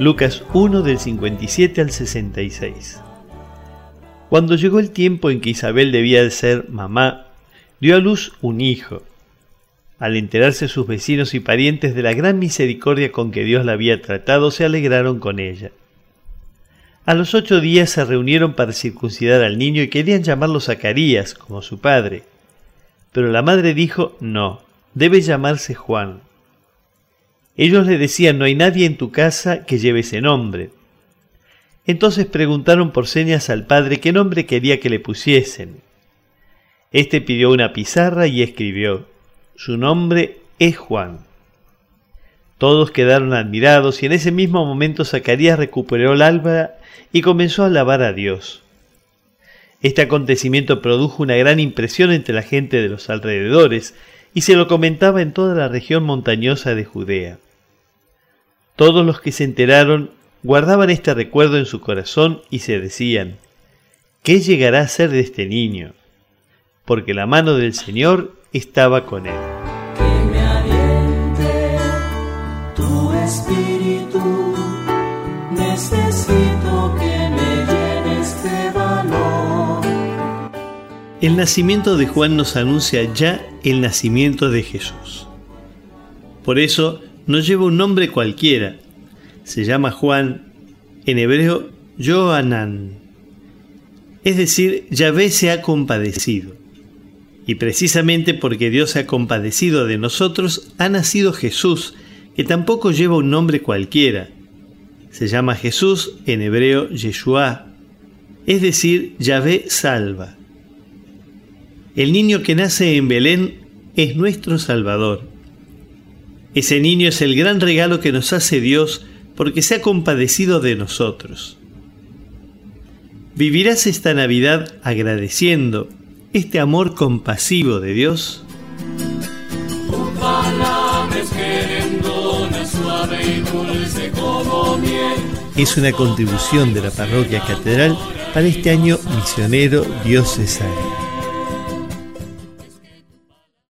Lucas 1 del 57 al 66. Cuando llegó el tiempo en que Isabel debía de ser mamá, dio a luz un hijo. Al enterarse sus vecinos y parientes de la gran misericordia con que Dios la había tratado, se alegraron con ella. A los ocho días se reunieron para circuncidar al niño y querían llamarlo Zacarías, como su padre. Pero la madre dijo, no, debe llamarse Juan. Ellos le decían, no hay nadie en tu casa que lleve ese nombre. Entonces preguntaron por señas al padre qué nombre quería que le pusiesen. Este pidió una pizarra y escribió, su nombre es Juan. Todos quedaron admirados y en ese mismo momento Zacarías recuperó el alba y comenzó a alabar a Dios. Este acontecimiento produjo una gran impresión entre la gente de los alrededores y se lo comentaba en toda la región montañosa de Judea. Todos los que se enteraron guardaban este recuerdo en su corazón y se decían, ¿qué llegará a ser de este niño? Porque la mano del Señor estaba con él. Que me aliente tu espíritu, necesito que me este valor. El nacimiento de Juan nos anuncia ya el nacimiento de Jesús. Por eso no lleva un nombre cualquiera. Se llama Juan, en hebreo Joanán. Es decir, Yahvé se ha compadecido. Y precisamente porque Dios se ha compadecido de nosotros, ha nacido Jesús, que tampoco lleva un nombre cualquiera. Se llama Jesús en hebreo Yeshua, es decir, Yahvé salva. El niño que nace en Belén es nuestro Salvador. Ese niño es el gran regalo que nos hace Dios porque se ha compadecido de nosotros. ¿Vivirás esta Navidad agradeciendo este amor compasivo de Dios? Es una contribución de la parroquia catedral para este año misionero diocesano.